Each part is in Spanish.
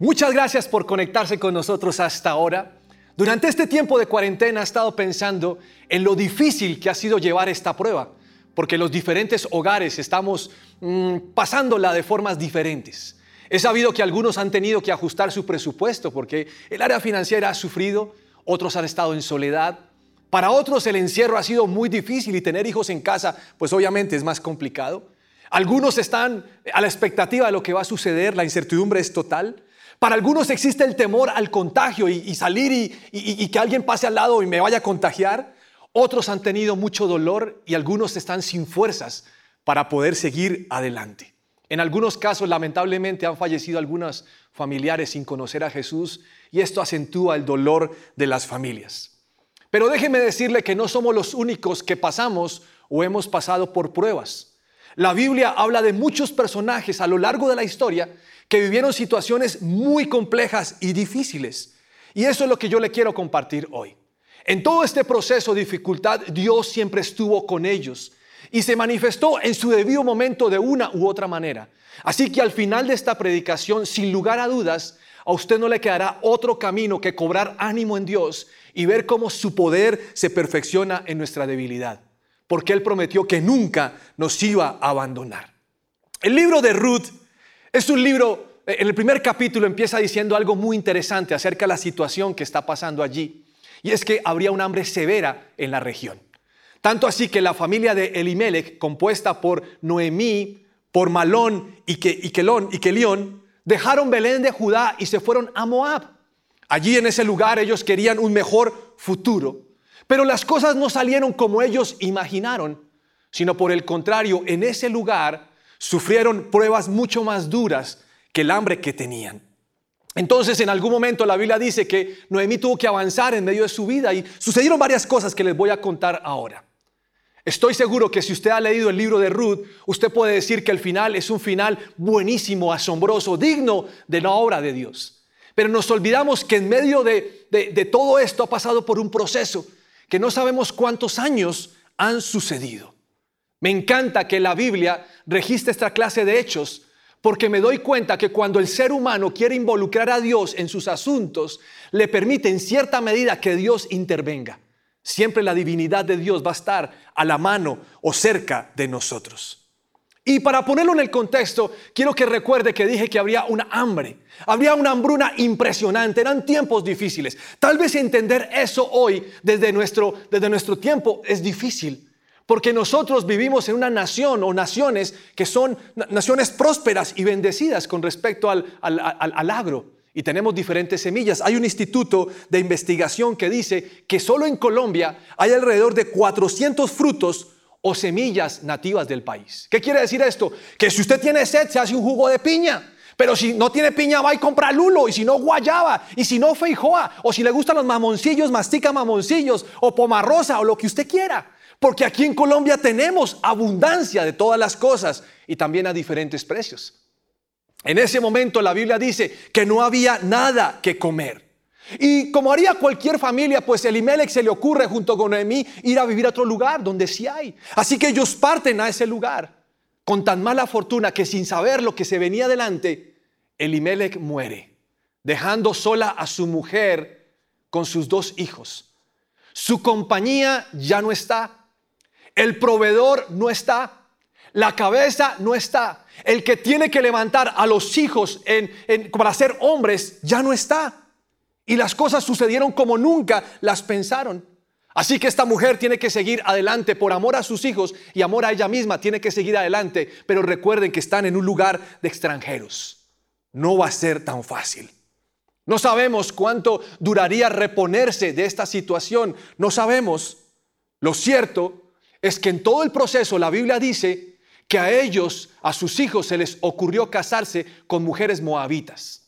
Muchas gracias por conectarse con nosotros hasta ahora. Durante este tiempo de cuarentena he estado pensando en lo difícil que ha sido llevar esta prueba, porque los diferentes hogares estamos mm, pasándola de formas diferentes. He sabido que algunos han tenido que ajustar su presupuesto porque el área financiera ha sufrido, otros han estado en soledad. Para otros el encierro ha sido muy difícil y tener hijos en casa, pues obviamente es más complicado. Algunos están a la expectativa de lo que va a suceder, la incertidumbre es total. Para algunos existe el temor al contagio y, salir y, que alguien pase al lado y me vaya a contagiar. Otros han tenido mucho dolor y algunos están sin fuerzas para poder seguir adelante. En algunos casos, lamentablemente, han fallecido algunos familiares sin conocer a Jesús y esto acentúa el dolor de las familias. Pero déjeme decirle que no somos los únicos que pasamos o hemos pasado por pruebas. La Biblia habla de muchos personajes a lo largo de la historia que vivieron situaciones muy complejas y difíciles. Y eso es lo que yo le quiero compartir hoy. En todo este proceso de dificultad, Dios siempre estuvo con ellos y se manifestó en su debido momento de una u otra manera. Así que al final de esta predicación, sin lugar a dudas, a usted no le quedará otro camino que cobrar ánimo en Dios y ver cómo su poder se perfecciona en nuestra debilidad. Porque Él prometió que nunca nos iba a abandonar. El libro de Ruth es un libro, en el primer capítulo empieza diciendo algo muy interesante acerca de la situación que está pasando allí. Y es que habría un hambre severa en la región. Tanto así que la familia de Elimelech, compuesta por Noemí, por Malón y, que, y Kelón y Kelión, dejaron Belén de Judá y se fueron a Moab. Allí en ese lugar ellos querían un mejor futuro. Pero las cosas no salieron como ellos imaginaron, sino por el contrario, en ese lugar sufrieron pruebas mucho más duras que el hambre que tenían. Entonces en algún momento la Biblia dice que Noemí tuvo que avanzar en medio de su vida y sucedieron varias cosas que les voy a contar ahora. Estoy seguro que si usted ha leído el libro de Ruth, usted puede decir que el final es un final buenísimo, asombroso, digno de la obra de Dios. Pero nos olvidamos que en medio de, de todo esto ha pasado por un proceso que no sabemos cuántos años han sucedido. Me encanta que la Biblia registre esta clase de hechos porque me doy cuenta que cuando el ser humano quiere involucrar a Dios en sus asuntos, le permite en cierta medida que Dios intervenga. Siempre la divinidad de Dios va a estar a la mano o cerca de nosotros. Y para ponerlo en el contexto, quiero que recuerde que dije que habría una hambre, habría una hambruna impresionante, eran tiempos difíciles. Tal vez entender eso hoy desde nuestro, desde nuestro tiempo es difícil. Porque nosotros vivimos en una nación o naciones que son naciones prósperas y bendecidas con respecto al, agro. Y tenemos diferentes semillas. Hay un instituto de investigación que dice que solo en Colombia hay alrededor de 400 frutos o semillas nativas del país. ¿Qué quiere decir esto? Que si usted tiene sed, se hace un jugo de piña. Pero si no tiene piña, va y compra lulo. Y si no, guayaba. Y si no, feijoa. O si le gustan los mamoncillos, mastica mamoncillos. O pomarrosa. O lo que usted quiera. Porque aquí en Colombia tenemos abundancia de todas las cosas y también a diferentes precios. En ese momento la Biblia dice que no había nada que comer. Y como haría cualquier familia, pues Elimelech se le ocurre junto con Noemí ir a vivir a otro lugar donde sí hay. Así que ellos parten a ese lugar con tan mala fortuna que sin saber lo que se venía adelante, Elimelech muere, dejando sola a su mujer con sus dos hijos. Su compañía ya no está, el proveedor no está. La cabeza no está. El que tiene que levantar a los hijos para ser hombres ya no está. Y las cosas sucedieron como nunca las pensaron. Así que esta mujer tiene que seguir adelante por amor a sus hijos y amor a ella misma. Tiene que seguir adelante. Pero recuerden que están en un lugar de extranjeros. No va a ser tan fácil. No sabemos cuánto duraría reponerse de esta situación. No sabemos. Lo cierto es que en todo el proceso la Biblia dice que a ellos, a sus hijos, se les ocurrió casarse con mujeres moabitas.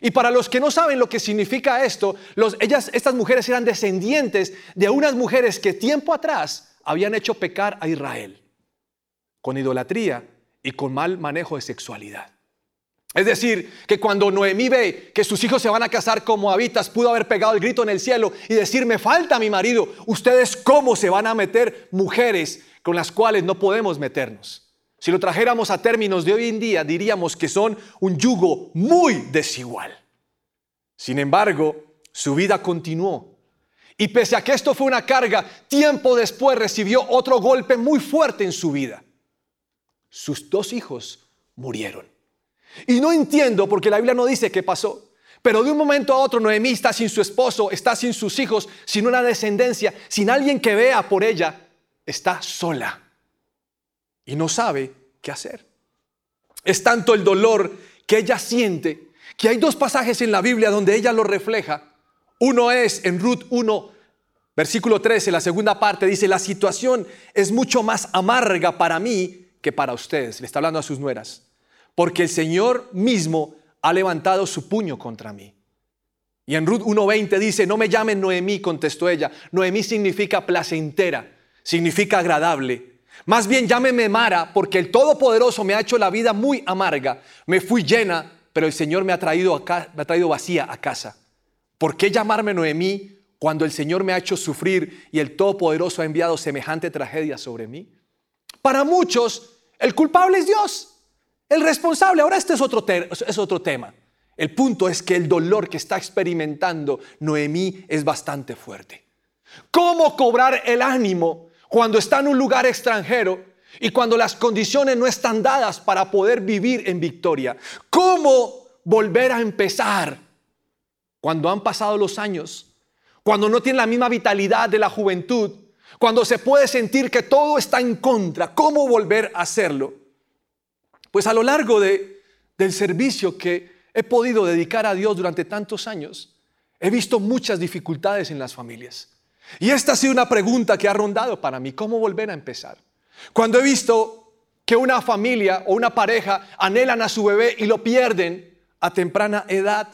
Y para los que no saben lo que significa esto, ellas, estas mujeres eran descendientes de unas mujeres que tiempo atrás habían hecho pecar a Israel con idolatría y con mal manejo de sexualidad. Es decir, que cuando Noemí ve que sus hijos se van a casar como habitas, pudo haber pegado el grito en el cielo y decir, me falta mi marido, ustedes cómo se van a meter mujeres con las cuales no podemos meternos. Si lo trajéramos a términos de hoy en día, diríamos que son un yugo muy desigual. Sin embargo, su vida continuó. Y pese a que esto fue una carga, tiempo después recibió otro golpe muy fuerte en su vida. Sus dos hijos murieron. Y no entiendo porque la Biblia no dice qué pasó. Pero de un momento a otro Noemí está sin su esposo, está sin sus hijos, sin una descendencia, sin alguien que vea por ella, está sola y no sabe qué hacer. Es tanto el dolor que ella siente que hay dos pasajes en la Biblia donde ella lo refleja. Uno es en Ruth 1, versículo 13, la segunda parte dice, la situación es mucho más amarga para mí que para ustedes. Le está hablando a sus nueras. Porque el Señor mismo ha levantado su puño contra mí. Y en Ruth 1.20 dice, no me llamen Noemí, contestó ella. Noemí significa placentera, significa agradable. Más bien llámeme Mara, porque el Todopoderoso me ha hecho la vida muy amarga. Me fui llena pero el Señor me ha traído, me ha traído vacía a casa. ¿Por qué llamarme Noemí cuando el Señor me ha hecho sufrir y el Todopoderoso ha enviado semejante tragedia sobre mí? Para muchos, el culpable es Dios, el responsable. Ahora este es otro, es otro tema. El punto es que el dolor que está experimentando Noemí es bastante fuerte. ¿Cómo cobrar el ánimo cuando está en un lugar extranjero y cuando las condiciones no están dadas para poder vivir en victoria. ¿Cómo volver a empezar cuando han pasado los años? Cuando no tiene la misma vitalidad de la juventud, cuando se puede sentir que todo está en contra, ¿cómo volver a hacerlo? Pues a lo largo de, del servicio que he podido dedicar a Dios durante tantos años, he visto muchas dificultades en las familias. Y esta ha sido una pregunta que ha rondado para mí, ¿cómo volver a empezar? Cuando he visto que una familia o una pareja anhelan a su bebé y lo pierden a temprana edad.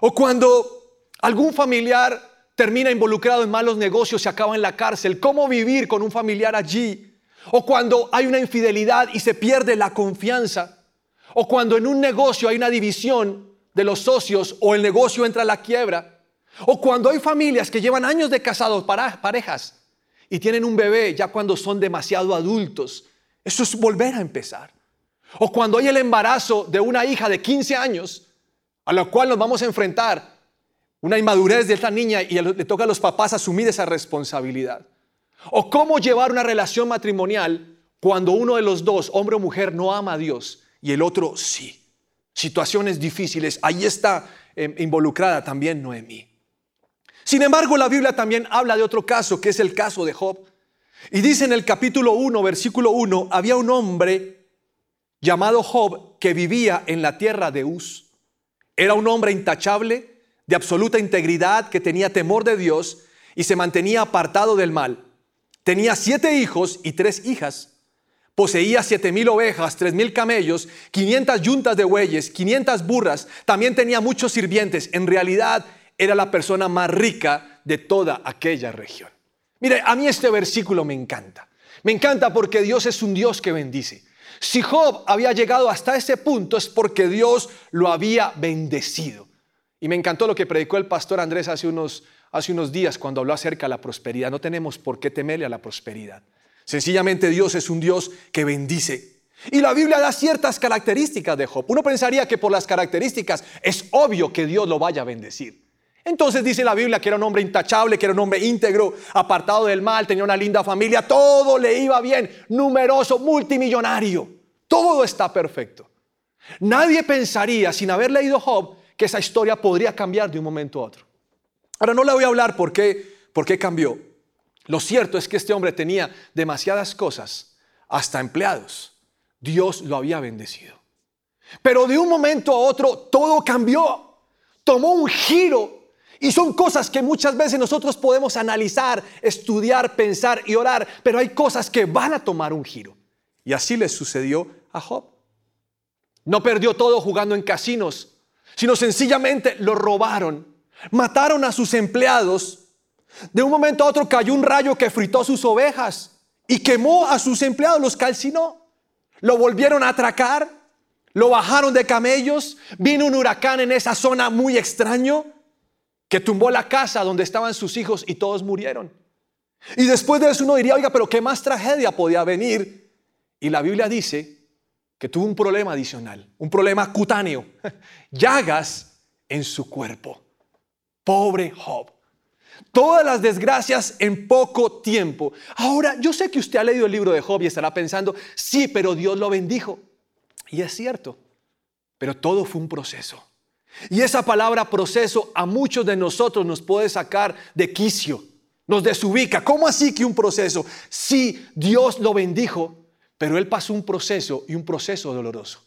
O cuando algún familiar termina involucrado en malos negocios y acaba en la cárcel. ¿Cómo vivir con un familiar allí? O cuando hay una infidelidad y se pierde la confianza. O cuando en un negocio hay una división de los socios o el negocio entra a la quiebra. O cuando hay familias que llevan años de casados, parejas, y tienen un bebé ya cuando son demasiado adultos. Eso es volver a empezar. O cuando hay el embarazo de una hija de 15 años, a la cual nos vamos a enfrentar, una inmadurez de esta niña y le toca a los papás asumir esa responsabilidad. O cómo llevar una relación matrimonial cuando uno de los dos, hombre o mujer, no ama a Dios y el otro sí. Situaciones difíciles, ahí está eh, involucrada también Noemí. Sin embargo, la Biblia también habla de otro caso, que es el caso de Job. Y dice en el capítulo 1, versículo 1, había un hombre llamado Job que vivía en la tierra de Uz. Era un hombre intachable, de absoluta integridad, que tenía temor de Dios y se mantenía apartado del mal. Tenía siete hijos y tres hijas. Poseía siete mil ovejas, tres mil camellos, quinientas yuntas de bueyes, quinientas burras. También tenía muchos sirvientes. En realidad era la persona más rica de toda aquella región. Mire, a mí este versículo me encanta. Me encanta porque Dios es un Dios que bendice. Si Job había llegado hasta ese punto es porque Dios lo había bendecido. Y me encantó lo que predicó el pastor Andrés hace unos, hace unos días cuando habló acerca de la prosperidad. No tenemos por qué temerle a la prosperidad. Sencillamente Dios es un Dios que bendice. Y la Biblia da ciertas características de Job. Uno pensaría que por las características es obvio que Dios lo vaya a bendecir. Entonces dice la Biblia que era un hombre intachable, que era un hombre íntegro, apartado del mal, tenía una linda familia, todo le iba bien, numeroso, multimillonario. Todo está perfecto. Nadie pensaría, sin haber leído Job, que esa historia podría cambiar de un momento a otro. Ahora no le voy a hablar por qué, por qué cambió. Lo cierto es que este hombre tenía demasiadas cosas, hasta empleados. Dios lo había bendecido. Pero de un momento a otro todo cambió. Tomó un giro y son cosas que muchas veces nosotros podemos analizar, estudiar, pensar y orar, pero hay cosas que van a tomar un giro. Y así le sucedió a Job. No perdió todo jugando en casinos, sino sencillamente lo robaron, mataron a sus empleados. De un momento a otro cayó un rayo que fritó sus ovejas y quemó a sus empleados, los calcinó. Lo volvieron a atracar, lo bajaron de camellos, vino un huracán en esa zona muy extraño que tumbó la casa donde estaban sus hijos y todos murieron. Y después de eso uno diría, oiga, pero ¿qué más tragedia podía venir? Y la Biblia dice que tuvo un problema adicional, un problema cutáneo, llagas en su cuerpo. Pobre Job. Todas las desgracias en poco tiempo. Ahora, yo sé que usted ha leído el libro de Job y estará pensando, sí, pero Dios lo bendijo. Y es cierto, pero todo fue un proceso. Y esa palabra proceso a muchos de nosotros nos puede sacar de quicio, nos desubica. ¿Cómo así que un proceso? Sí, Dios lo bendijo, pero él pasó un proceso y un proceso doloroso.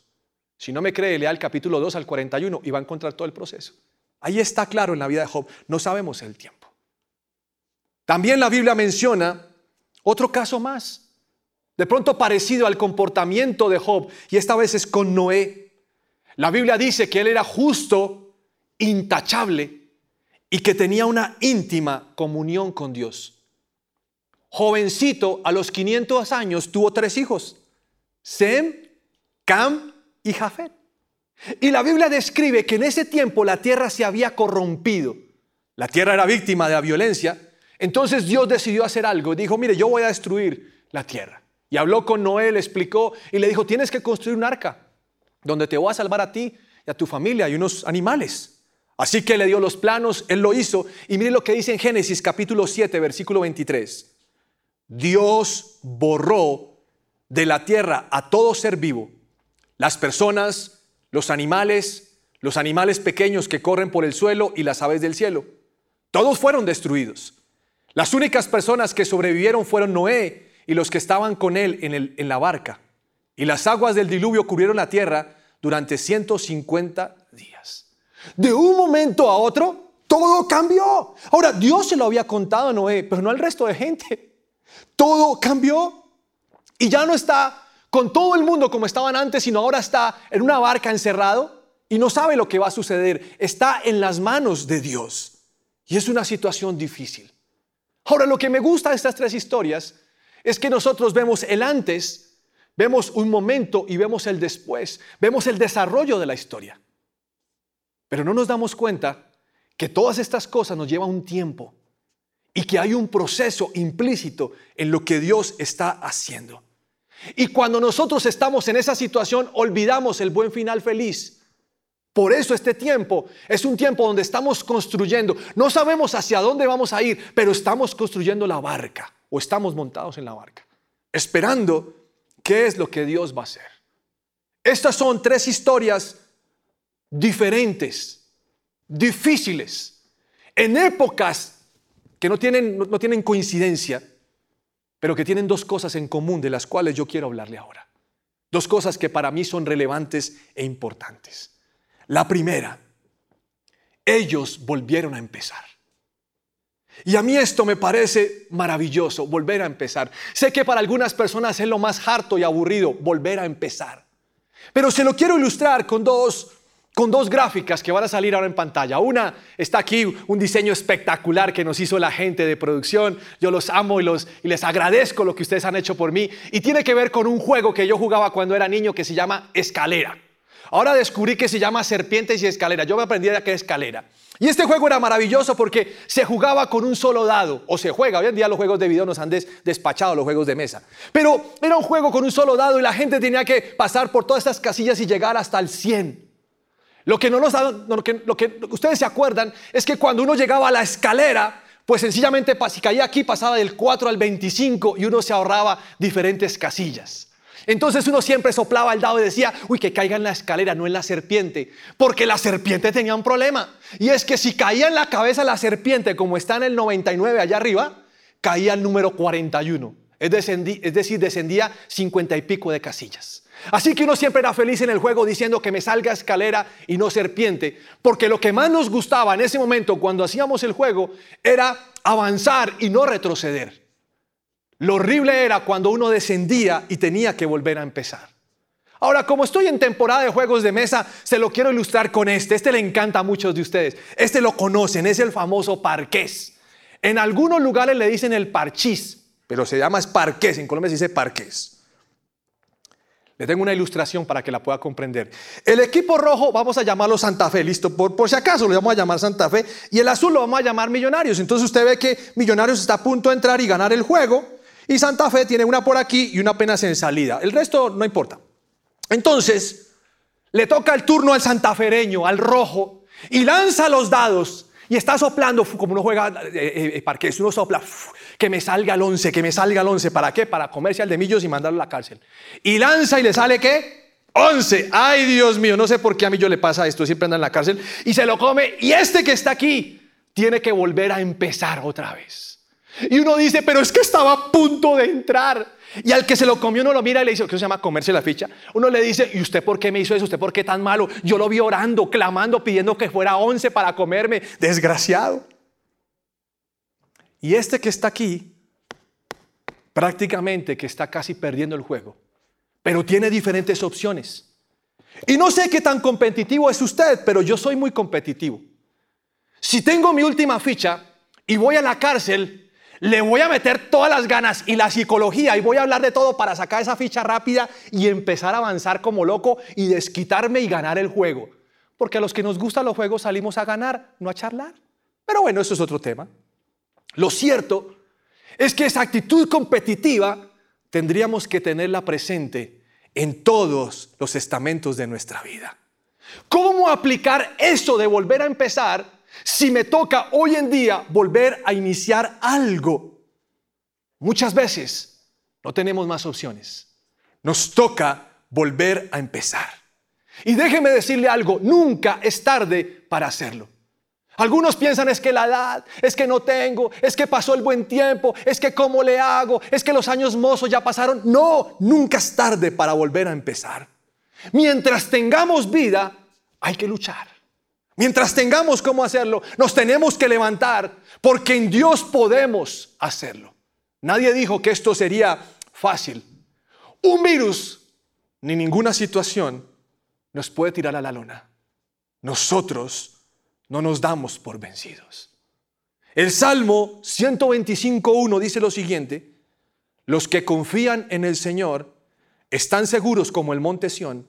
Si no me cree, lea el capítulo 2 al 41 y va a encontrar todo el proceso. Ahí está claro en la vida de Job, no sabemos el tiempo. También la Biblia menciona otro caso más, de pronto parecido al comportamiento de Job, y esta vez es con Noé. La Biblia dice que él era justo, intachable, y que tenía una íntima comunión con Dios. Jovencito, a los 500 años, tuvo tres hijos, Sem, Cam y Jafet. Y la Biblia describe que en ese tiempo la tierra se había corrompido. La tierra era víctima de la violencia. Entonces Dios decidió hacer algo. Dijo, mire, yo voy a destruir la tierra. Y habló con Noé, le explicó y le dijo, tienes que construir un arca donde te voy a salvar a ti y a tu familia y unos animales. Así que le dio los planos, él lo hizo. Y mire lo que dice en Génesis capítulo 7, versículo 23. Dios borró de la tierra a todo ser vivo, las personas, los animales, los animales pequeños que corren por el suelo y las aves del cielo. Todos fueron destruidos. Las únicas personas que sobrevivieron fueron Noé y los que estaban con él en, en la barca. Y las aguas del diluvio cubrieron la tierra durante 150 días. De un momento a otro, todo cambió. Ahora, Dios se lo había contado a Noé, pero no al resto de gente. Todo cambió y ya no está con todo el mundo como estaban antes, sino ahora está en una barca encerrado y no sabe lo que va a suceder. Está en las manos de Dios. Y es una situación difícil. Ahora, lo que me gusta de estas tres historias es que nosotros vemos el antes, vemos un momento y vemos el después, vemos el desarrollo de la historia. Pero no nos damos cuenta que todas estas cosas nos llevan un tiempo y que hay un proceso implícito en lo que Dios está haciendo. Y cuando nosotros estamos en esa situación, olvidamos el buen final feliz por eso este tiempo es un tiempo donde estamos construyendo. No sabemos hacia dónde vamos a ir, pero estamos construyendo la barca o estamos montados en la barca, esperando qué es lo que Dios va a hacer. Estas son tres historias diferentes, difíciles, en épocas que no tienen, no tienen coincidencia, pero que tienen dos cosas en común de las cuales yo quiero hablarle ahora. Dos cosas que para mí son relevantes e importantes. La primera, ellos volvieron a empezar. Y a mí esto me parece maravilloso, volver a empezar. Sé que para algunas personas es lo más harto y aburrido, volver a empezar. Pero se lo quiero ilustrar con dos, con dos gráficas que van a salir ahora en pantalla. Una está aquí, un diseño espectacular que nos hizo la gente de producción. Yo los amo y, los, y les agradezco lo que ustedes han hecho por mí. Y tiene que ver con un juego que yo jugaba cuando era niño que se llama Escalera. Ahora descubrí que se llama serpientes y escalera. Yo me aprendí a que escalera. Y este juego era maravilloso porque se jugaba con un solo dado, o se juega. Hoy en día los juegos de video nos han despachado los juegos de mesa. Pero era un juego con un solo dado y la gente tenía que pasar por todas estas casillas y llegar hasta el 100. Lo que, no nos, lo que, lo que ustedes se acuerdan es que cuando uno llegaba a la escalera, pues sencillamente si caía aquí pasaba del 4 al 25 y uno se ahorraba diferentes casillas. Entonces uno siempre soplaba el dado y decía, uy, que caiga en la escalera, no en la serpiente, porque la serpiente tenía un problema. Y es que si caía en la cabeza la serpiente, como está en el 99 allá arriba, caía el número 41. Es, decir, descendía 50 y pico de casillas. Así que uno siempre era feliz en el juego diciendo que me salga escalera y no serpiente, porque lo que más nos gustaba en ese momento cuando hacíamos el juego era avanzar y no retroceder. Lo horrible era cuando uno descendía y tenía que volver a empezar. Ahora, como estoy en temporada de juegos de mesa, se lo quiero ilustrar con este. Este le encanta a muchos de ustedes. Este lo conocen, es el famoso parqués. En algunos lugares le dicen el parchís, pero se llama es parqués. En Colombia se dice parqués. Le tengo una ilustración para que la pueda comprender. El equipo rojo vamos a llamarlo Santa Fe, listo, por, por, si acaso lo vamos a llamar Santa Fe, y el azul lo vamos a llamar Millonarios. Entonces usted ve que Millonarios está a punto de entrar y ganar el juego, y Santa Fe tiene una por aquí y una apenas en salida. El resto no importa. Entonces, le toca el turno al santafereño, al rojo, y lanza los dados y está soplando como uno juega eh, eh, eh uno sopla que me salga el 11, que me salga el 11, ¿para qué? Para comerse al de millos y mandarlo a la cárcel. Y lanza y le sale qué? 11. Ay, Dios mío, no sé por qué a mí yo le pasa esto, siempre anda en la cárcel y se lo come y este que está aquí tiene que volver a empezar otra vez. Y uno dice, pero es que estaba a punto de entrar. Y al que se lo comió uno lo mira y le dice, ¿qué se llama comerse la ficha? Uno le dice, ¿y usted por qué me hizo eso? ¿Usted por qué tan malo? Yo lo vi orando, clamando, pidiendo que fuera once para comerme. Desgraciado. Y este que está aquí, prácticamente que está casi perdiendo el juego, pero tiene diferentes opciones. Y no sé qué tan competitivo es usted, pero yo soy muy competitivo. Si tengo mi última ficha y voy a la cárcel, le voy a meter todas las ganas y la psicología y voy a hablar de todo para sacar esa ficha rápida y empezar a avanzar como loco y desquitarme y ganar el juego. Porque a los que nos gustan los juegos salimos a ganar, no a charlar. Pero bueno, eso es otro tema. Lo cierto es que esa actitud competitiva tendríamos que tenerla presente en todos los estamentos de nuestra vida. ¿Cómo aplicar eso de volver a empezar si me toca hoy en día volver a iniciar algo, muchas veces no tenemos más opciones. Nos toca volver a empezar. Y déjeme decirle algo, nunca es tarde para hacerlo. Algunos piensan es que la edad, es que no tengo, es que pasó el buen tiempo, es que cómo le hago, es que los años mozos ya pasaron. No, nunca es tarde para volver a empezar. Mientras tengamos vida, hay que luchar. Mientras tengamos cómo hacerlo, nos tenemos que levantar porque en Dios podemos hacerlo. Nadie dijo que esto sería fácil. Un virus ni ninguna situación nos puede tirar a la lona. Nosotros no nos damos por vencidos. El Salmo 125.1 dice lo siguiente, los que confían en el Señor están seguros como el monte Sión,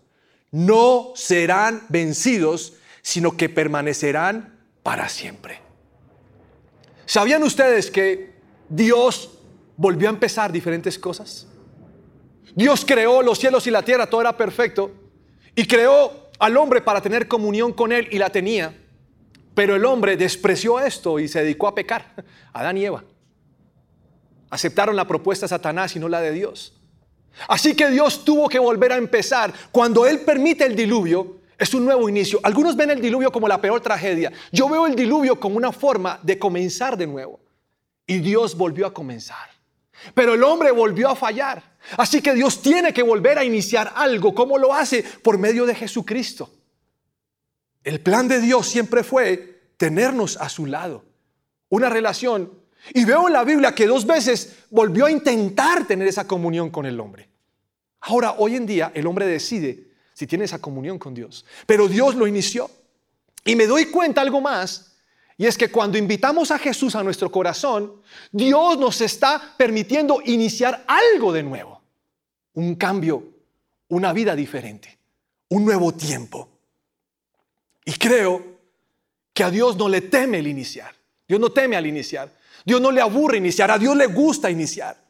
no serán vencidos sino que permanecerán para siempre. ¿Sabían ustedes que Dios volvió a empezar diferentes cosas? Dios creó los cielos y la tierra, todo era perfecto, y creó al hombre para tener comunión con él y la tenía. Pero el hombre despreció esto y se dedicó a pecar. Adán y Eva. Aceptaron la propuesta de Satanás y no la de Dios. Así que Dios tuvo que volver a empezar. Cuando Él permite el diluvio, es un nuevo inicio. Algunos ven el diluvio como la peor tragedia. Yo veo el diluvio como una forma de comenzar de nuevo. Y Dios volvió a comenzar. Pero el hombre volvió a fallar. Así que Dios tiene que volver a iniciar algo. ¿Cómo lo hace? Por medio de Jesucristo. El plan de Dios siempre fue tenernos a su lado. Una relación. Y veo en la Biblia que dos veces volvió a intentar tener esa comunión con el hombre. Ahora, hoy en día, el hombre decide si tiene esa comunión con Dios. Pero Dios lo inició. Y me doy cuenta algo más, y es que cuando invitamos a Jesús a nuestro corazón, Dios nos está permitiendo iniciar algo de nuevo. Un cambio, una vida diferente, un nuevo tiempo. Y creo que a Dios no le teme el iniciar. Dios no teme al iniciar. Dios no le aburre iniciar. A Dios le gusta iniciar.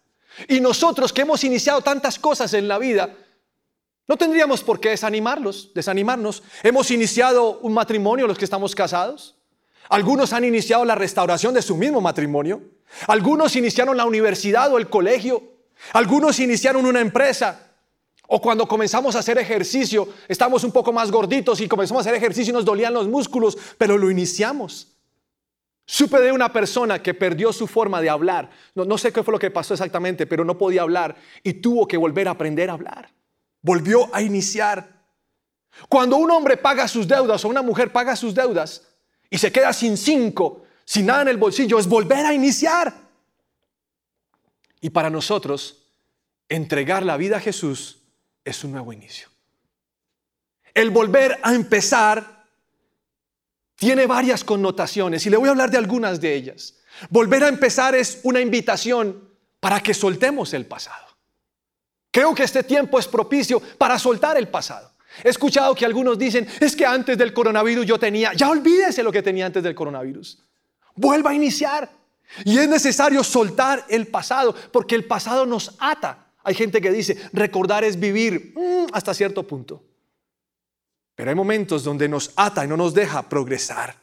Y nosotros que hemos iniciado tantas cosas en la vida, no tendríamos por qué desanimarlos, desanimarnos. Hemos iniciado un matrimonio los que estamos casados. Algunos han iniciado la restauración de su mismo matrimonio. Algunos iniciaron la universidad o el colegio. Algunos iniciaron una empresa. O cuando comenzamos a hacer ejercicio, estamos un poco más gorditos y comenzamos a hacer ejercicio y nos dolían los músculos, pero lo iniciamos. Supe de una persona que perdió su forma de hablar. No, no sé qué fue lo que pasó exactamente, pero no podía hablar y tuvo que volver a aprender a hablar volvió a iniciar. Cuando un hombre paga sus deudas o una mujer paga sus deudas y se queda sin cinco, sin nada en el bolsillo, es volver a iniciar. Y para nosotros, entregar la vida a Jesús es un nuevo inicio. El volver a empezar tiene varias connotaciones y le voy a hablar de algunas de ellas. Volver a empezar es una invitación para que soltemos el pasado. Creo que este tiempo es propicio para soltar el pasado. He escuchado que algunos dicen, es que antes del coronavirus yo tenía, ya olvídese lo que tenía antes del coronavirus. Vuelva a iniciar. Y es necesario soltar el pasado, porque el pasado nos ata. Hay gente que dice, recordar es vivir mm, hasta cierto punto. Pero hay momentos donde nos ata y no nos deja progresar.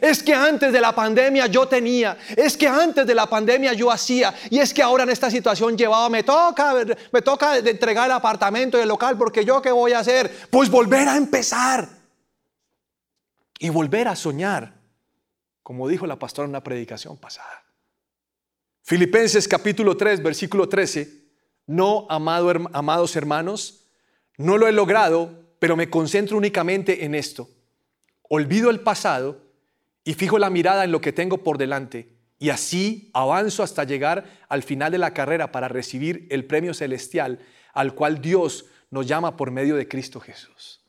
Es que antes de la pandemia yo tenía, es que antes de la pandemia yo hacía, y es que ahora en esta situación llevaba, me toca, me toca entregar el apartamento y el local, porque yo qué voy a hacer? Pues volver a empezar y volver a soñar, como dijo la pastora en una predicación pasada. Filipenses capítulo 3, versículo 13, no, amado, amados hermanos, no lo he logrado, pero me concentro únicamente en esto. Olvido el pasado y fijo la mirada en lo que tengo por delante y así avanzo hasta llegar al final de la carrera para recibir el premio celestial al cual Dios nos llama por medio de Cristo Jesús.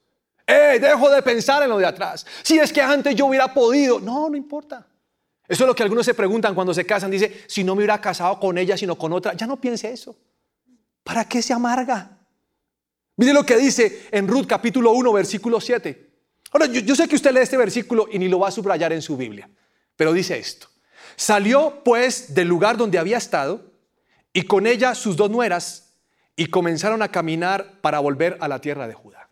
¡Eh! Dejo de pensar en lo de atrás. Si es que antes yo hubiera podido. No, no importa. Eso es lo que algunos se preguntan cuando se casan. Dice, si no me hubiera casado con ella, sino con otra. Ya no piense eso. ¿Para qué se amarga? Mire lo que dice en Ruth capítulo 1, versículo 7. Ahora, yo, sé que usted lee este versículo y ni lo va a subrayar en su Biblia, pero dice esto. Salió pues del lugar donde había estado y con ella sus dos nueras y comenzaron a caminar para volver a la tierra de Judá.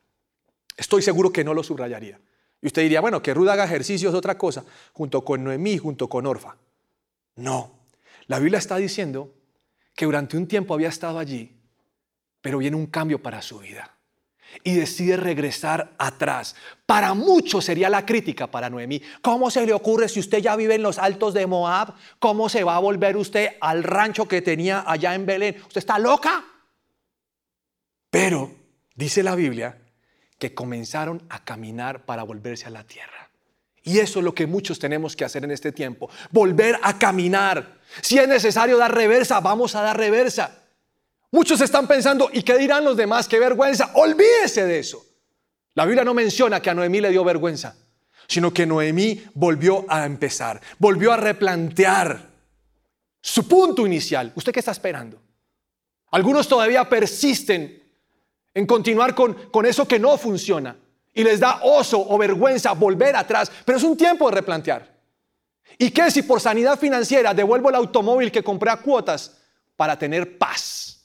Estoy seguro que no lo subrayaría. Y usted diría, bueno, que Ruth haga ejercicio es otra cosa, junto con Noemí, junto con Orfa. No, la Biblia está diciendo que durante un tiempo había estado allí, pero viene un cambio para su vida y decide regresar atrás. Para muchos sería la crítica para Noemí. ¿Cómo se le ocurre si usted ya vive en los altos de Moab? ¿Cómo se va a volver usted al rancho que tenía allá en Belén? ¿Usted está loca? Pero dice la Biblia que comenzaron a caminar para volverse a la tierra. Y eso es lo que muchos tenemos que hacer en este tiempo. Volver a caminar. Si es necesario dar reversa, vamos a dar reversa. Muchos están pensando, ¿y qué dirán los demás? ¡Qué vergüenza! Olvídese de eso. La Biblia no menciona que a Noemí le dio vergüenza, sino que Noemí volvió a empezar, volvió a replantear su punto inicial. ¿Usted qué está esperando? Algunos todavía persisten en continuar con, con eso que no funciona y les da oso o vergüenza volver atrás, pero es un tiempo de replantear. ¿Y qué si por sanidad financiera devuelvo el automóvil que compré a cuotas para tener paz?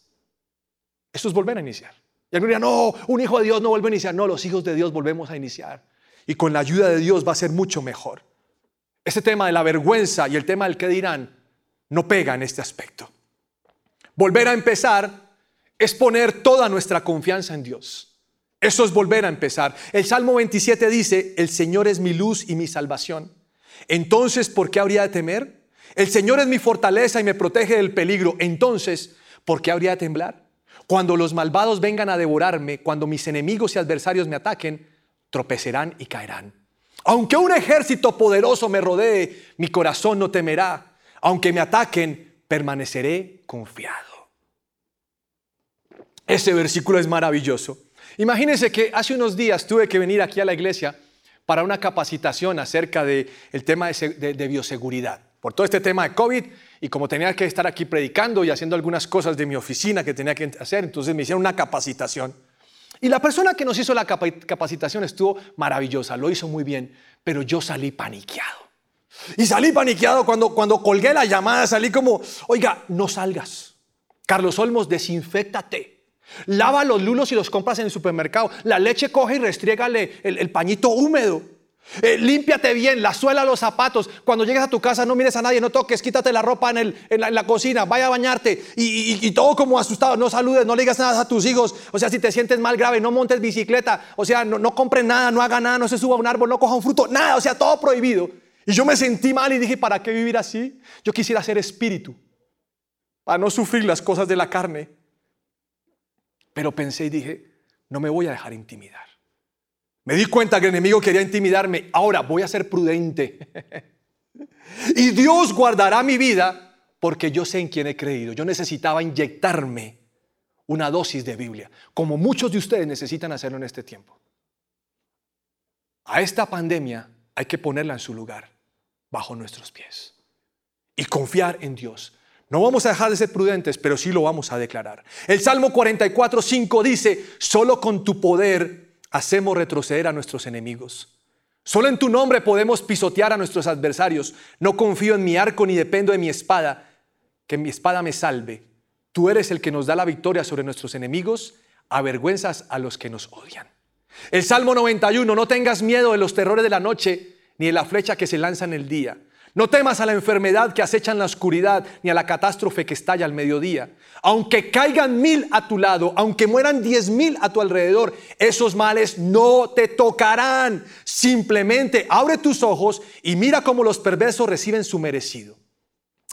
Eso es volver a iniciar. Y algunos dirán, no, un hijo de Dios no vuelve a iniciar. No, los hijos de Dios volvemos a iniciar. Y con la ayuda de Dios va a ser mucho mejor. Este tema de la vergüenza y el tema del que dirán no pega en este aspecto. Volver a empezar es poner toda nuestra confianza en Dios. Eso es volver a empezar. El Salmo 27 dice, el Señor es mi luz y mi salvación. Entonces, ¿por qué habría de temer? El Señor es mi fortaleza y me protege del peligro. Entonces, ¿por qué habría de temblar? Cuando los malvados vengan a devorarme, cuando mis enemigos y adversarios me ataquen, tropecerán y caerán. Aunque un ejército poderoso me rodee, mi corazón no temerá. Aunque me ataquen, permaneceré confiado. Ese versículo es maravilloso. Imagínense que hace unos días tuve que venir aquí a la iglesia para una capacitación acerca del tema de bioseguridad. Por todo este tema de COVID, y como tenía que estar aquí predicando y haciendo algunas cosas de mi oficina que tenía que hacer, entonces me hicieron una capacitación. Y la persona que nos hizo la capacitación estuvo maravillosa, lo hizo muy bien, pero yo salí paniqueado. Y salí paniqueado cuando, cuando colgué la llamada, salí como, oiga, no salgas. Carlos Olmos, desinfectate. Lava los lulos y los compras en el supermercado. La leche coge y restriégale el, el pañito húmedo. Eh, límpiate bien, la suela los zapatos. Cuando llegues a tu casa no mires a nadie, no toques, quítate la ropa en, la, cocina, vaya a bañarte y, todo como asustado, no saludes, no le digas nada a tus hijos. O sea, si te sientes mal grave, no montes bicicleta, o sea, no, no compre nada, no haga nada, no se suba a un árbol, no coja un fruto, nada, o sea, todo prohibido. Y yo me sentí mal y dije, ¿para qué vivir así? Yo quisiera ser espíritu, para no sufrir las cosas de la carne. Pero pensé y dije, no me voy a dejar intimidar. Me di cuenta que el enemigo quería intimidarme. Ahora voy a ser prudente. y Dios guardará mi vida porque yo sé en quién he creído. Yo necesitaba inyectarme una dosis de Biblia, como muchos de ustedes necesitan hacerlo en este tiempo. A esta pandemia hay que ponerla en su lugar, bajo nuestros pies, y confiar en Dios. No vamos a dejar de ser prudentes, pero sí lo vamos a declarar. El Salmo 44, 5 dice, solo con tu poder hacemos retroceder a nuestros enemigos. Solo en tu nombre podemos pisotear a nuestros adversarios. No confío en mi arco ni dependo de mi espada. Que mi espada me salve. Tú eres el que nos da la victoria sobre nuestros enemigos, avergüenzas a los que nos odian. El Salmo 91, no tengas miedo de los terrores de la noche, ni de la flecha que se lanza en el día. No temas a la enfermedad que acecha en la oscuridad, ni a la catástrofe que estalla al mediodía. Aunque caigan mil a tu lado, aunque mueran diez mil a tu alrededor, esos males no te tocarán. Simplemente abre tus ojos y mira cómo los perversos reciben su merecido.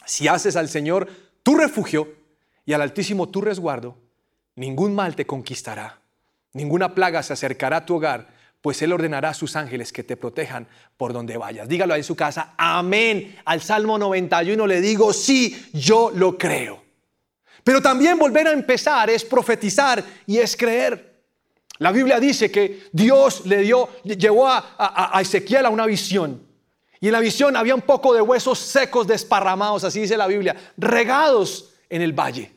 Si haces al Señor tu refugio y al Altísimo tu resguardo, ningún mal te conquistará, ninguna plaga se acercará a tu hogar pues Él ordenará a sus ángeles que te protejan por donde vayas. Dígalo ahí en su casa, amén. Al Salmo 91 le digo, sí, yo lo creo. Pero también volver a empezar es profetizar y es creer. La Biblia dice que Dios le dio, llevó a, a, a Ezequiel a una visión. Y en la visión había un poco de huesos secos desparramados, así dice la Biblia, regados en el valle.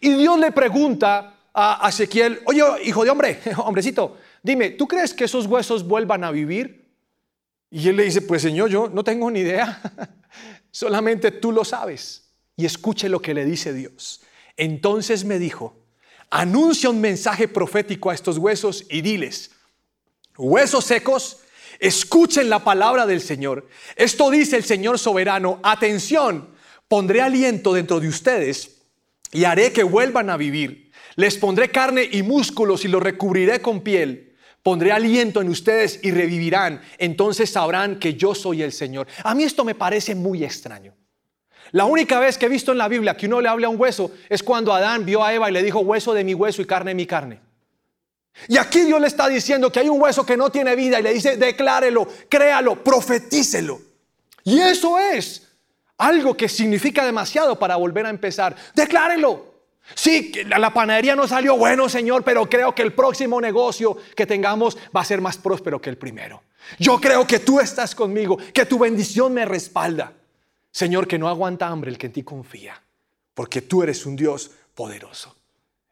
Y Dios le pregunta a Ezequiel, oye, hijo de hombre, hombrecito, dime, ¿tú crees que esos huesos vuelvan a vivir? Y él le dice, pues Señor, yo no tengo ni idea, solamente tú lo sabes. Y escuche lo que le dice Dios. Entonces me dijo, anuncia un mensaje profético a estos huesos y diles, huesos secos, escuchen la palabra del Señor. Esto dice el Señor soberano, atención, pondré aliento dentro de ustedes y haré que vuelvan a vivir. Les pondré carne y músculos y los recubriré con piel Pondré aliento en ustedes y revivirán. Entonces sabrán que yo soy el Señor. A mí esto me parece muy extraño. La única vez que he visto en la Biblia que uno le habla a un hueso es cuando Adán vio a Eva y le dijo hueso de mi hueso y carne de mi carne. Y aquí Dios le está diciendo que hay un hueso que no tiene vida y le dice declárelo, créalo, profetícelo. Y eso es algo que significa demasiado para volver a empezar. Declárelo. Sí, la panadería no salió bueno, Señor, pero creo que el próximo negocio que tengamos va a ser más próspero que el primero. Yo creo que tú estás conmigo, que tu bendición me respalda. Señor, que no aguanta hambre el que en ti confía, porque tú eres un Dios poderoso.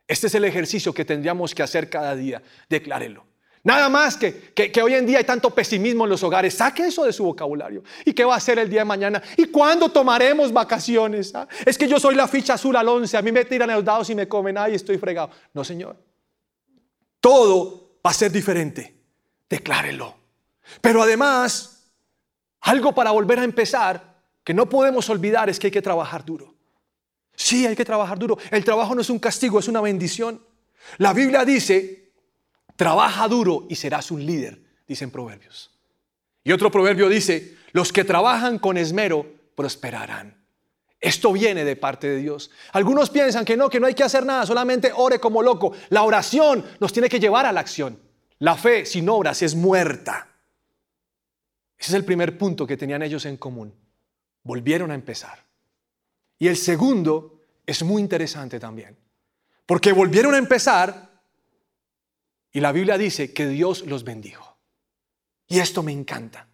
Este es el ejercicio que tendríamos que hacer cada día. Declárelo. Nada más que, que, hoy en día hay tanto pesimismo en los hogares. Saque eso de su vocabulario. ¿Y qué va a hacer el día de mañana? ¿Y cuándo tomaremos vacaciones? Ah? Es que yo soy la ficha azul al 11. A mí me tiran los dados y me comen. Ay, estoy fregado. No, Señor. Todo va a ser diferente. Declárelo. Pero además, algo para volver a empezar que no podemos olvidar es que hay que trabajar duro. Sí, hay que trabajar duro. El trabajo no es un castigo, es una bendición. La Biblia dice Trabaja duro y serás un líder, dicen proverbios. Y otro proverbio dice, los que trabajan con esmero prosperarán. Esto viene de parte de Dios. Algunos piensan que no, que no hay que hacer nada, solamente ore como loco. La oración nos tiene que llevar a la acción. La fe sin obras es muerta. Ese es el primer punto que tenían ellos en común. Volvieron a empezar. Y el segundo es muy interesante también. Porque volvieron a empezar y la Biblia dice que Dios los bendijo. Y esto me encanta.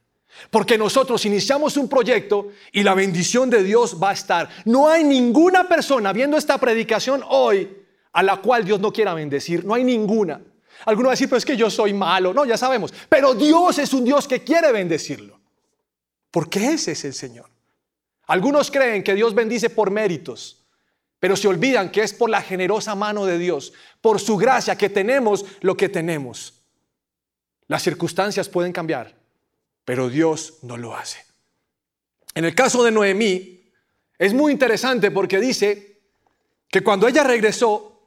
Porque nosotros iniciamos un proyecto y la bendición de Dios va a estar. No hay ninguna persona viendo esta predicación hoy a la cual Dios no quiera bendecir. No hay ninguna. Alguno va a decir, pero es que yo soy malo. No, ya sabemos. Pero Dios es un Dios que quiere bendecirlo. Porque ese es el Señor. Algunos creen que Dios bendice por méritos. Pero se olvidan que es por la generosa mano de Dios, por su gracia que tenemos lo que tenemos. Las circunstancias pueden cambiar, pero Dios no lo hace. En el caso de Noemí, es muy interesante porque dice que cuando ella regresó,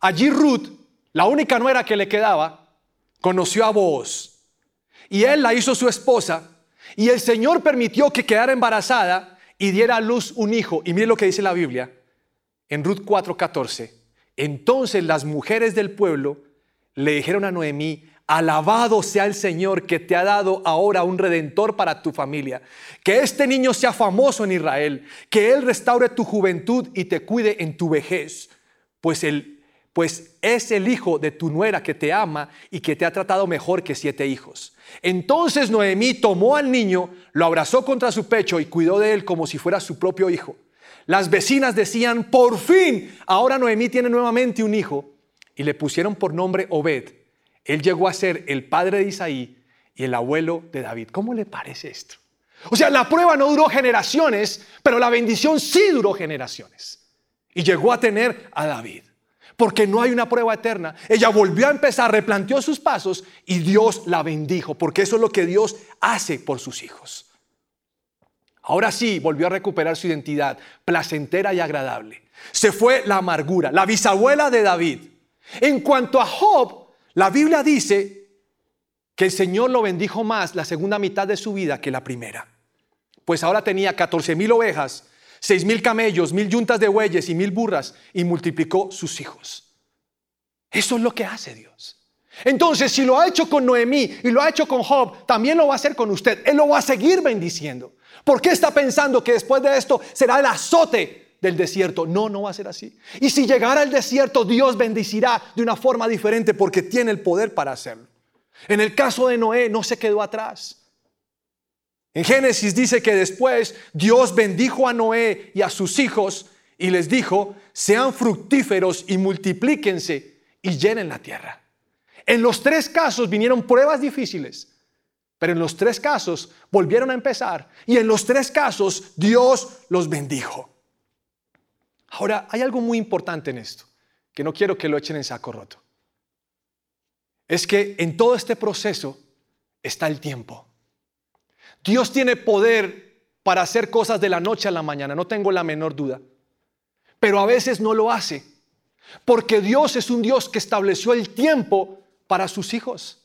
allí Ruth, la única nuera que le quedaba, conoció a Boaz. Y él la hizo su esposa. Y el Señor permitió que quedara embarazada y diera a luz un hijo. Y mire lo que dice la Biblia en Ruth 4:14, entonces las mujeres del pueblo le dijeron a Noemí, alabado sea el Señor que te ha dado ahora un redentor para tu familia, que este niño sea famoso en Israel, que Él restaure tu juventud y te cuide en tu vejez, pues él pues es el hijo de tu nuera que te ama y que te ha tratado mejor que siete hijos. Entonces Noemí tomó al niño, lo abrazó contra su pecho y cuidó de él como si fuera su propio hijo. Las vecinas decían, por fin, ahora Noemí tiene nuevamente un hijo. Y le pusieron por nombre Obed. Él llegó a ser el padre de Isaí y el abuelo de David. ¿Cómo le parece esto? O sea, la prueba no duró generaciones, pero la bendición sí duró generaciones. Y llegó a tener a David. porque no hay una prueba eterna. Ella volvió a empezar, replanteó sus pasos y Dios la bendijo, porque eso es lo que Dios hace por sus hijos. Ahora sí, volvió a recuperar su identidad placentera y agradable. Se fue la amargura, la bisabuela de David. En cuanto a Job, la Biblia dice que el Señor lo bendijo más la segunda mitad de su vida que la primera. Pues ahora tenía 14 mil ovejas seis mil camellos, mil yuntas de bueyes y mil burras, y multiplicó sus hijos. Eso es lo que hace Dios. Entonces, si lo ha hecho con Noemí y lo ha hecho con Job, también lo va a hacer con usted. Él lo va a seguir bendiciendo. ¿Por qué está pensando que después de esto será el azote del desierto? No, no va a ser así. Y si llegara al desierto, Dios bendicirá de una forma diferente porque tiene el poder para hacerlo. En el caso de Noé, no se quedó atrás. En Génesis dice que después Dios bendijo a Noé y a sus hijos y les dijo, sean fructíferos y multiplíquense y llenen la tierra. En los tres casos vinieron pruebas difíciles, pero en los tres casos volvieron a empezar y en los tres casos Dios los bendijo. Ahora, hay algo muy importante en esto, que no quiero que lo echen en saco roto. Es que en todo este proceso está el tiempo. Dios tiene poder para hacer cosas de la noche a la mañana, no tengo la menor duda. Pero a veces no lo hace, porque Dios es un Dios que estableció el tiempo para sus hijos.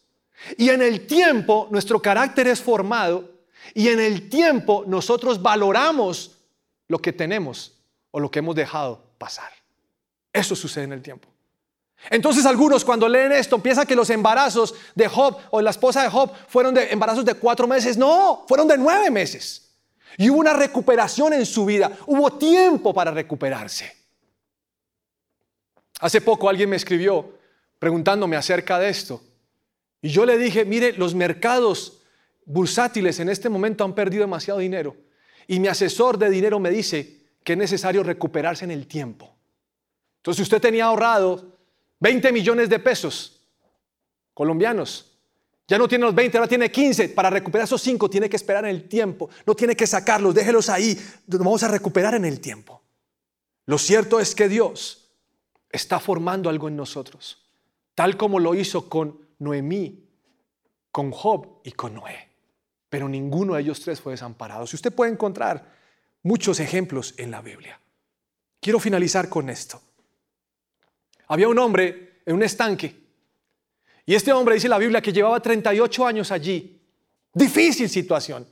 Y en el tiempo nuestro carácter es formado y en el tiempo nosotros valoramos lo que tenemos o lo que hemos dejado pasar. Eso sucede en el tiempo. Entonces algunos cuando leen esto piensan que los embarazos de Job o la esposa de Job fueron de embarazos de cuatro meses. No, fueron de nueve meses. Y hubo una recuperación en su vida. Hubo tiempo para recuperarse. Hace poco alguien me escribió preguntándome acerca de esto. Y yo le dije, mire, los mercados bursátiles en este momento han perdido demasiado dinero. Y mi asesor de dinero me dice que es necesario recuperarse en el tiempo. Entonces, usted tenía ahorrado 20 millones de pesos colombianos. Ya no tiene los 20, ahora tiene 15. Para recuperar esos 5 tiene que esperar en el tiempo. No tiene que sacarlos, déjelos ahí. Nos vamos a recuperar en el tiempo. Lo cierto es que Dios está formando algo en nosotros, tal como lo hizo con Noemí, con Job y con Noé. Pero ninguno de ellos tres fue desamparado. Si usted puede encontrar muchos ejemplos en la Biblia. Quiero finalizar con esto. Había un hombre en un estanque. Y este hombre dice la Biblia que llevaba 38 años allí. Difícil situación.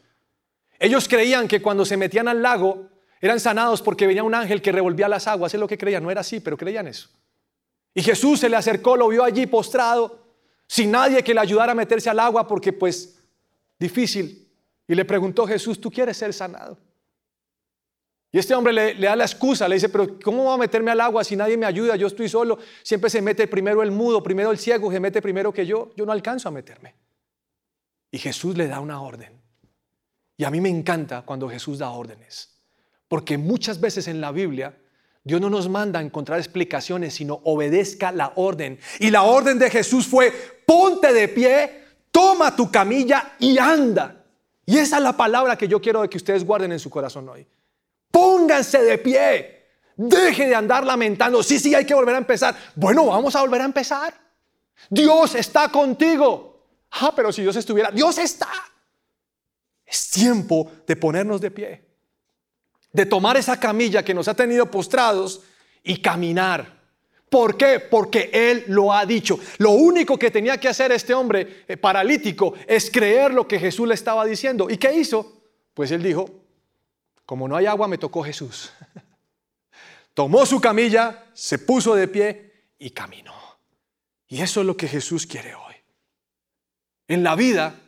Ellos creían que cuando se metían al lago eran sanados porque venía un ángel que revolvía las aguas. Es lo que creían. No era así, pero creían eso. Y Jesús se le acercó, lo vio allí postrado, sin nadie que le ayudara a meterse al agua porque pues difícil. Y le preguntó Jesús, ¿tú quieres ser sanado? Y este hombre le, da la excusa, le dice, pero ¿cómo voy a meterme al agua si nadie me ayuda? Yo estoy solo. Siempre se mete primero el mudo, primero el ciego, se mete primero que yo. Yo no alcanzo a meterme. Y Jesús le da una orden. Y a mí me encanta cuando Jesús da órdenes. Porque muchas veces en la Biblia Dios no nos manda a encontrar explicaciones, sino obedezca la orden. Y la orden de Jesús fue, ponte de pie, toma tu camilla y anda. Y esa es la palabra que yo quiero que ustedes guarden en su corazón hoy. Pónganse de pie. Deje de andar lamentando. Sí, sí, hay que volver a empezar. Bueno, vamos a volver a empezar. Dios está contigo. Ah, pero si Dios estuviera, Dios está. Es tiempo de ponernos de pie. De tomar esa camilla que nos ha tenido postrados y caminar. ¿Por qué? Porque Él lo ha dicho. Lo único que tenía que hacer este hombre eh, paralítico es creer lo que Jesús le estaba diciendo. ¿Y qué hizo? Pues Él dijo, como no hay agua, me tocó Jesús. Tomó su camilla, se puso de pie y caminó. Y eso es lo que Jesús quiere hoy. En la vida,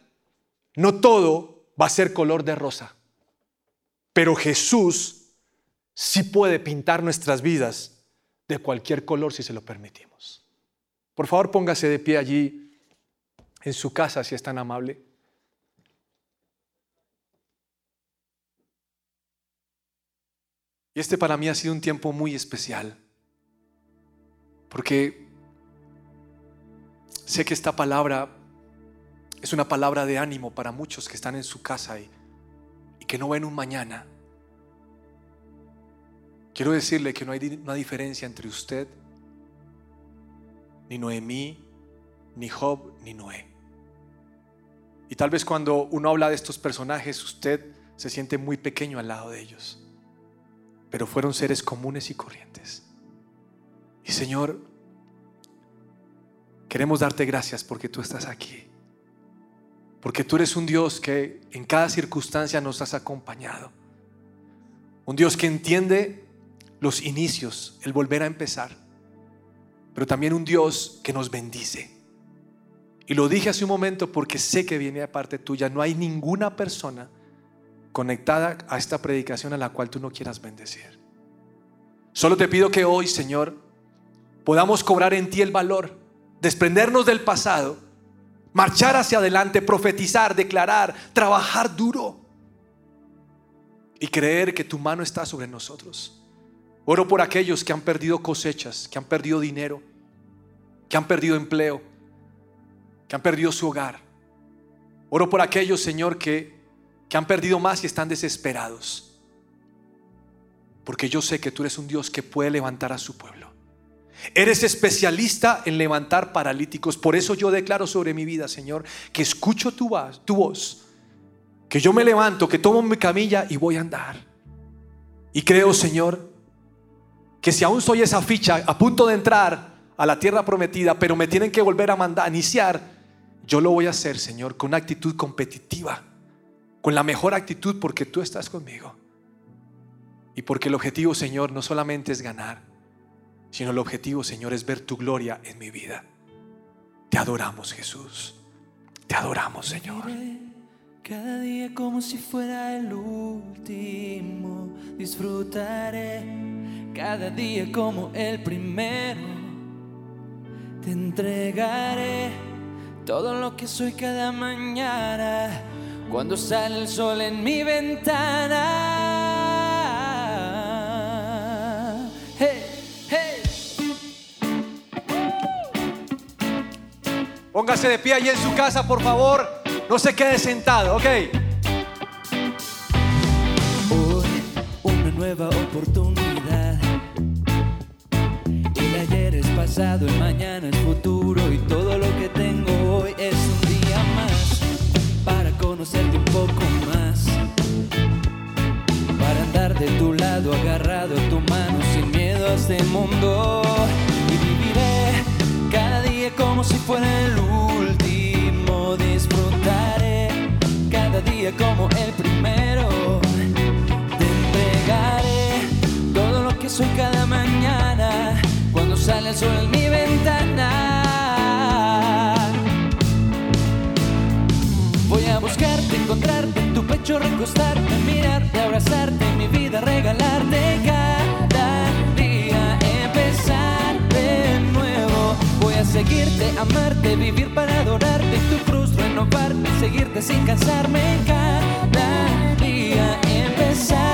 no todo va a ser color de rosa, pero Jesús sí puede pintar nuestras vidas de cualquier color si se lo permitimos. Por favor, póngase de pie allí en su casa si es tan amable. Y este para mí ha sido un tiempo muy especial, porque sé que esta palabra es una palabra de ánimo para muchos que están en su casa y, que no ven un mañana. Quiero decirle que no hay una diferencia entre usted ni Noemí, ni Job, ni Noé. Y tal vez cuando uno habla de estos personajes, usted se siente muy pequeño al lado de ellos. Pero fueron seres comunes y corrientes. Y Señor, queremos darte gracias porque tú estás aquí. Porque tú eres un Dios que en cada circunstancia nos has acompañado. Un Dios que entiende los inicios, el volver a empezar. Pero también un Dios que nos bendice. Y lo dije hace un momento porque sé que viene de parte tuya. No hay ninguna persona conectada a esta predicación a la cual tú no quieras bendecir. Solo te pido que hoy, Señor, podamos cobrar en ti el valor, desprendernos del pasado, marchar hacia adelante, profetizar, declarar, trabajar duro y creer que tu mano está sobre nosotros. Oro por aquellos que han perdido cosechas, que han perdido dinero, que han perdido empleo que han perdido su hogar. Oro por aquellos, Señor, que, que han perdido más y están desesperados. Porque yo sé que tú eres un Dios que puede levantar a su pueblo. Eres especialista en levantar paralíticos. Por eso yo declaro sobre mi vida, Señor, que escucho tu voz, que yo me levanto, que tomo mi camilla y voy a andar. Y creo, Señor, que si aún soy esa ficha a punto de entrar a la tierra prometida, pero me tienen que volver a mandar, a iniciar, yo lo voy a hacer, Señor, con una actitud competitiva, con la mejor actitud porque tú estás conmigo. Y porque el objetivo, Señor, no solamente es ganar, sino el objetivo, Señor, es ver tu gloria en mi vida. Te adoramos, Jesús. Te adoramos, Señor. Cada día como si fuera el último, disfrutaré cada día como el primero. Te entregaré todo lo que soy cada mañana cuando sale el sol en mi ventana. Hey. Póngase de pie allí en su casa, por favor. No se quede sentado, ok. Hoy una nueva oportunidad. El ayer es pasado, el mañana es futuro y todo lo que tengo conocerte un poco más. Para andar de tu lado, agarrado a tu mano, sin miedo a este mundo. Día como si fuera el último. Disfrutaré cada día como el primero. Te entregaré todo lo que soy cada mañana. Cuando sale el sol en mi ventana. buscarte, encontrarte en tu pecho, recostarte, mirarte, abrazarte, mi vida, regalarte A seguirte, amarte, vivir para adorarte, tu cruz renovarme, seguirte sin cansarme. Cada día, empezar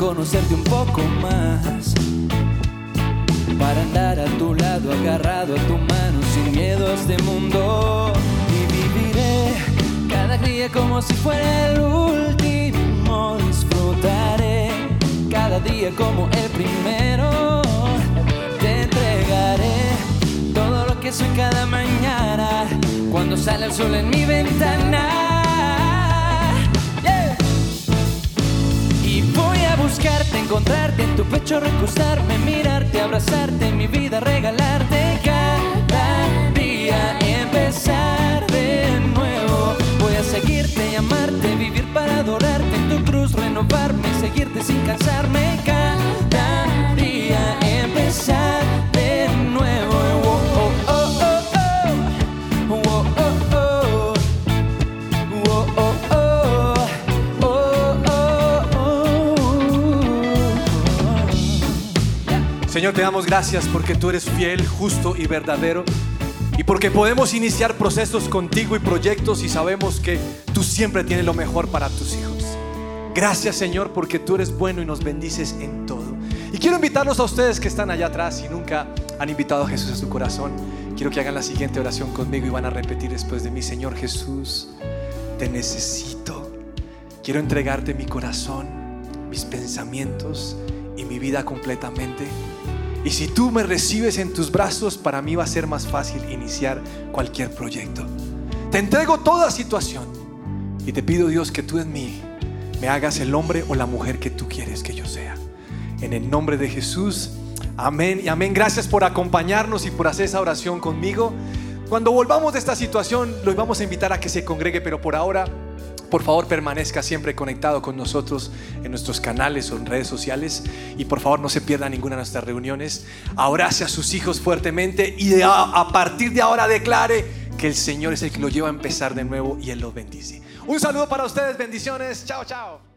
conocerte un poco más. Para andar a tu lado, agarrado a tu mano, sin miedo a este mundo. Y viviré cada día como si fuera el último. Disfrutaré cada día como el primero. Te entregaré todo lo que soy cada mañana cuando sale el sol en mi ventana. Encontrarte en tu pecho, recostarme, mirarte, abrazarte, mi vida, regalarte cada día, empezar de nuevo. Voy a seguirte y amarte, vivir para adorarte en tu cruz, renovarme, seguirte sin cansarme cada día, empezar Señor, te damos gracias porque tú eres fiel, justo y verdadero. y porque podemos iniciar procesos contigo y proyectos y sabemos que tú siempre tienes lo mejor para tus hijos. Gracias Señor porque tú eres bueno y nos bendices en todo. Y quiero invitarlos a ustedes que están allá atrás y nunca han invitado a Jesús a su corazón. Quiero que hagan la siguiente oración conmigo y van a repetir después de mí, Señor Jesús, te necesito. Quiero entregarte mi corazón, mis pensamientos y mi vida completamente. Y si tú me recibes en tus brazos, para mí va a ser más fácil iniciar cualquier proyecto. Te entrego toda situación y te pido Dios que tú en mí me hagas el hombre o la mujer que tú quieres que yo sea. En el nombre de Jesús, amén y amén. Gracias por acompañarnos y por hacer esa oración conmigo. Cuando volvamos de esta situación, los vamos a invitar a que se congregue, pero por ahora por favor, permanezca siempre conectado con nosotros en nuestros canales o en redes sociales. Y por favor, no se pierda ninguna de nuestras reuniones. Abrace a sus hijos fuertemente y a, partir de ahora declare que el Señor es el que lo lleva a empezar de nuevo y Él los bendice. Un saludo para ustedes, bendiciones. Chao, chao.